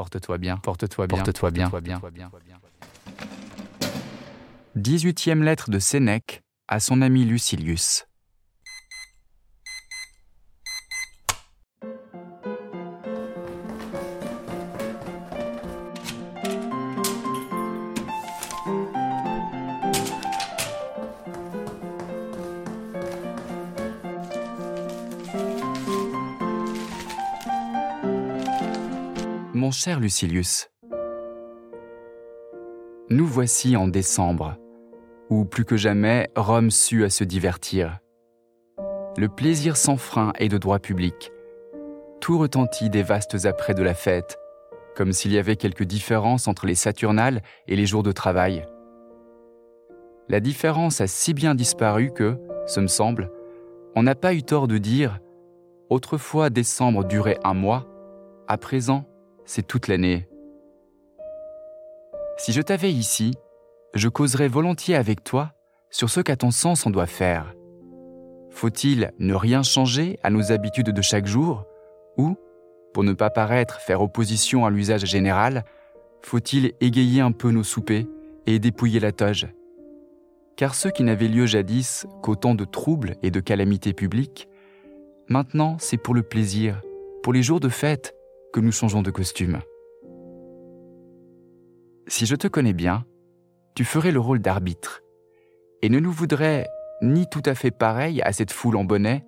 Porte-toi bien, porte-toi bien, porte-toi bien, porte-toi bien. 18e lettre de Sénèque à son ami Lucilius. Cher Lucilius, nous voici en décembre, où plus que jamais Rome sut à se divertir. Le plaisir sans frein est de droit public. Tout retentit des vastes apprêts de la fête, comme s'il y avait quelque différence entre les Saturnales et les jours de travail. La différence a si bien disparu que, ce me semble, on n'a pas eu tort de dire autrefois décembre durait un mois, à présent c'est toute l'année. Si je t'avais ici, je causerais volontiers avec toi sur ce qu'à ton sens on doit faire. Faut-il ne rien changer à nos habitudes de chaque jour Ou, pour ne pas paraître faire opposition à l'usage général, faut-il égayer un peu nos soupers et dépouiller la toge? Car ceux qui n'avaient lieu jadis qu'au temps de troubles et de calamités publiques, maintenant c'est pour le plaisir, pour les jours de fête, que nous changeons de costume. Si je te connais bien, tu ferais le rôle d'arbitre, et ne nous voudrais ni tout à fait pareil à cette foule en bonnet,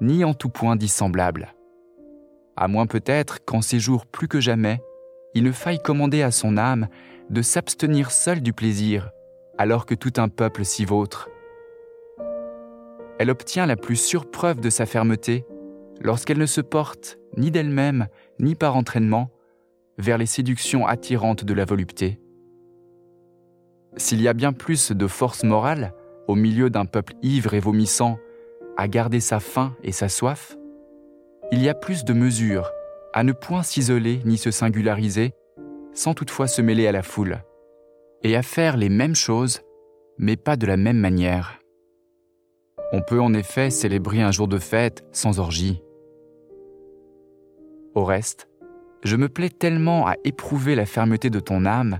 ni en tout point dissemblable. À moins peut-être qu'en ces jours plus que jamais, il ne faille commander à son âme de s'abstenir seule du plaisir, alors que tout un peuple s'y vautre. Elle obtient la plus sûre preuve de sa fermeté lorsqu'elle ne se porte ni d'elle-même, ni par entraînement, vers les séductions attirantes de la volupté. S'il y a bien plus de force morale, au milieu d'un peuple ivre et vomissant, à garder sa faim et sa soif, il y a plus de mesure à ne point s'isoler ni se singulariser, sans toutefois se mêler à la foule, et à faire les mêmes choses, mais pas de la même manière. On peut en effet célébrer un jour de fête sans orgie, au reste, je me plais tellement à éprouver la fermeté de ton âme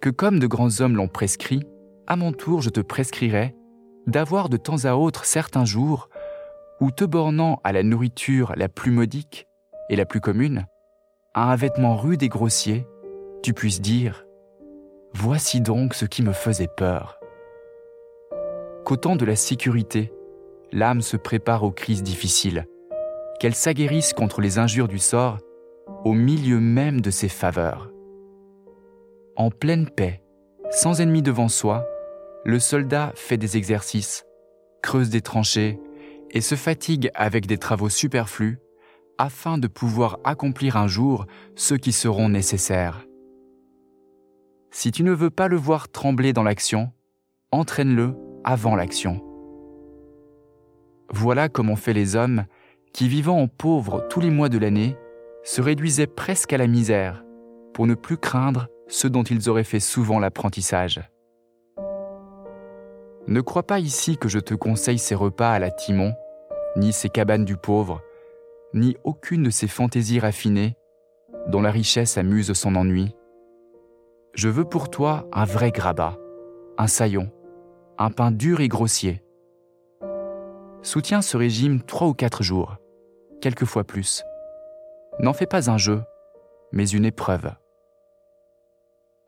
que comme de grands hommes l'ont prescrit, à mon tour je te prescrirai d'avoir de temps à autre certains jours où, te bornant à la nourriture la plus modique et la plus commune, à un vêtement rude et grossier, tu puisses dire ⁇ Voici donc ce qui me faisait peur ⁇ Qu'au temps de la sécurité, l'âme se prépare aux crises difficiles, qu'elle s'aguerrisse contre les injures du sort au milieu même de ses faveurs. En pleine paix, sans ennemi devant soi, le soldat fait des exercices, creuse des tranchées et se fatigue avec des travaux superflus afin de pouvoir accomplir un jour ceux qui seront nécessaires. Si tu ne veux pas le voir trembler dans l'action, entraîne-le avant l'action. Voilà comment fait les hommes qui, vivant en pauvres tous les mois de l'année, se réduisaient presque à la misère pour ne plus craindre ce dont ils auraient fait souvent l'apprentissage. Ne crois pas ici que je te conseille ces repas à la Timon, ni ces cabanes du pauvre, ni aucune de ces fantaisies raffinées dont la richesse amuse son ennui. Je veux pour toi un vrai grabat, un saillon, un pain dur et grossier. Soutiens ce régime trois ou quatre jours, quelquefois plus. N'en fais pas un jeu, mais une épreuve.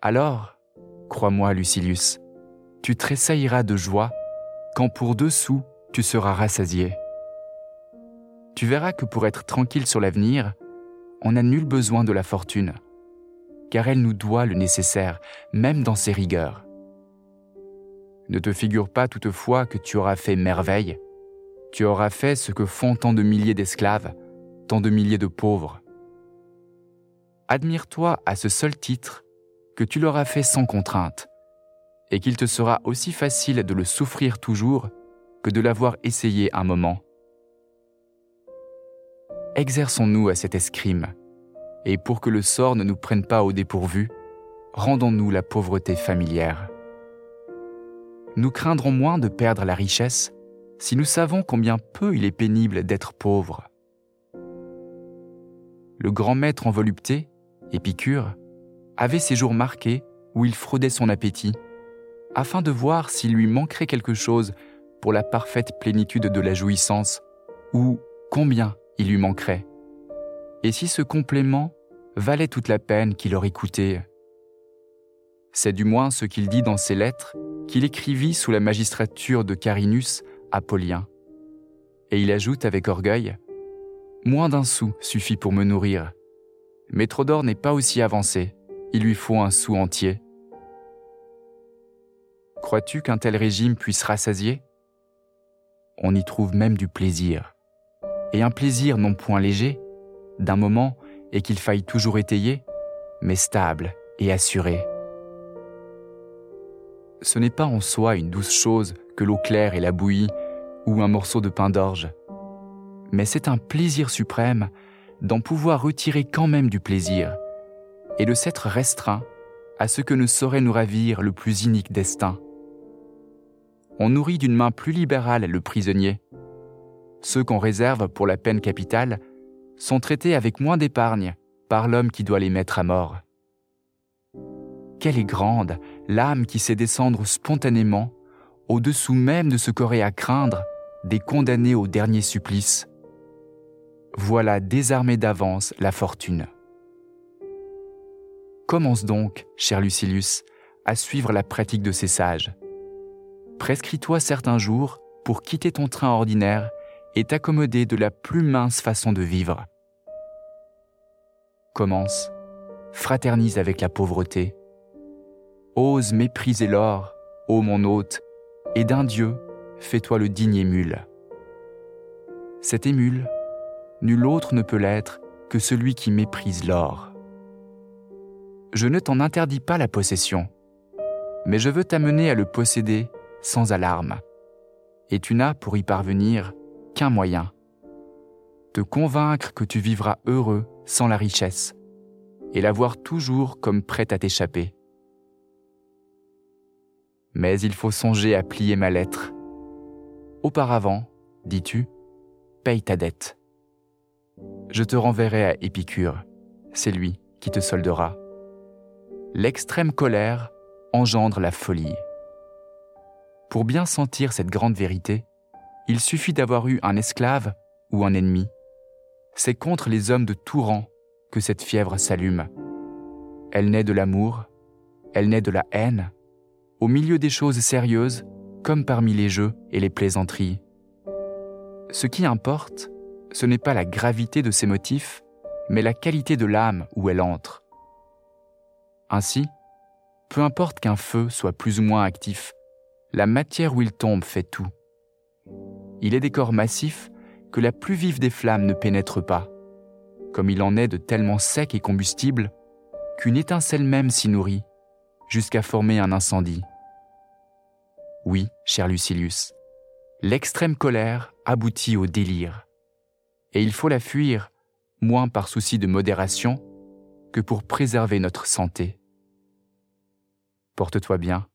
Alors, crois-moi, Lucilius, tu tressailleras de joie quand pour deux sous tu seras rassasié. Tu verras que pour être tranquille sur l'avenir, on n'a nul besoin de la fortune, car elle nous doit le nécessaire, même dans ses rigueurs. Ne te figure pas toutefois que tu auras fait merveille, tu auras fait ce que font tant de milliers d'esclaves, tant de milliers de pauvres. Admire-toi à ce seul titre que tu l'auras fait sans contrainte, et qu'il te sera aussi facile de le souffrir toujours que de l'avoir essayé un moment. Exerçons-nous à cet escrime, et pour que le sort ne nous prenne pas au dépourvu, rendons-nous la pauvreté familière. Nous craindrons moins de perdre la richesse si nous savons combien peu il est pénible d'être pauvre. Le grand maître en volupté, Épicure, avait ses jours marqués où il fraudait son appétit, afin de voir s'il lui manquerait quelque chose pour la parfaite plénitude de la jouissance, ou combien il lui manquerait, et si ce complément valait toute la peine qu'il aurait coûté. C'est du moins ce qu'il dit dans ses lettres qu'il écrivit sous la magistrature de Carinus Apollien. Et il ajoute avec orgueil Moins d'un sou suffit pour me nourrir. Métrodore n'est pas aussi avancé, il lui faut un sou entier. Crois-tu qu'un tel régime puisse rassasier? On y trouve même du plaisir. Et un plaisir non point léger, d'un moment et qu'il faille toujours étayer, mais stable et assuré. Ce n'est pas en soi une douce chose que l'eau claire et la bouillie ou un morceau de pain d'orge, mais c'est un plaisir suprême d'en pouvoir retirer quand même du plaisir et de s'être restreint à ce que ne saurait nous ravir le plus inique destin. On nourrit d'une main plus libérale le prisonnier. Ceux qu'on réserve pour la peine capitale sont traités avec moins d'épargne par l'homme qui doit les mettre à mort. Quelle est grande l'âme qui sait descendre spontanément au-dessous même de ce qu'aurait à craindre des condamnés au dernier supplice. Voilà désarmée d'avance la fortune. Commence donc, cher Lucilius, à suivre la pratique de ces sages. Prescris-toi certains jours pour quitter ton train ordinaire et t'accommoder de la plus mince façon de vivre. Commence, fraternise avec la pauvreté. Ose mépriser l'or, ô mon hôte, et d'un Dieu, fais-toi le digne émule. Cet émule, nul autre ne peut l'être que celui qui méprise l'or. Je ne t'en interdis pas la possession, mais je veux t'amener à le posséder sans alarme. Et tu n'as pour y parvenir qu'un moyen. Te convaincre que tu vivras heureux sans la richesse, et la voir toujours comme prête à t'échapper. Mais il faut songer à plier ma lettre. Auparavant, dis-tu, paye ta dette. Je te renverrai à Épicure, c'est lui qui te soldera. L'extrême colère engendre la folie. Pour bien sentir cette grande vérité, il suffit d'avoir eu un esclave ou un ennemi. C'est contre les hommes de tout rang que cette fièvre s'allume. Elle naît de l'amour, elle naît de la haine, au milieu des choses sérieuses, comme parmi les jeux et les plaisanteries. Ce qui importe, ce n'est pas la gravité de ses motifs, mais la qualité de l'âme où elle entre. Ainsi, peu importe qu'un feu soit plus ou moins actif, la matière où il tombe fait tout. Il est des corps massifs que la plus vive des flammes ne pénètre pas, comme il en est de tellement secs et combustibles qu'une étincelle même s'y nourrit, jusqu'à former un incendie. Oui, cher Lucilius, l'extrême colère aboutit au délire. Et il faut la fuir, moins par souci de modération que pour préserver notre santé. Porte-toi bien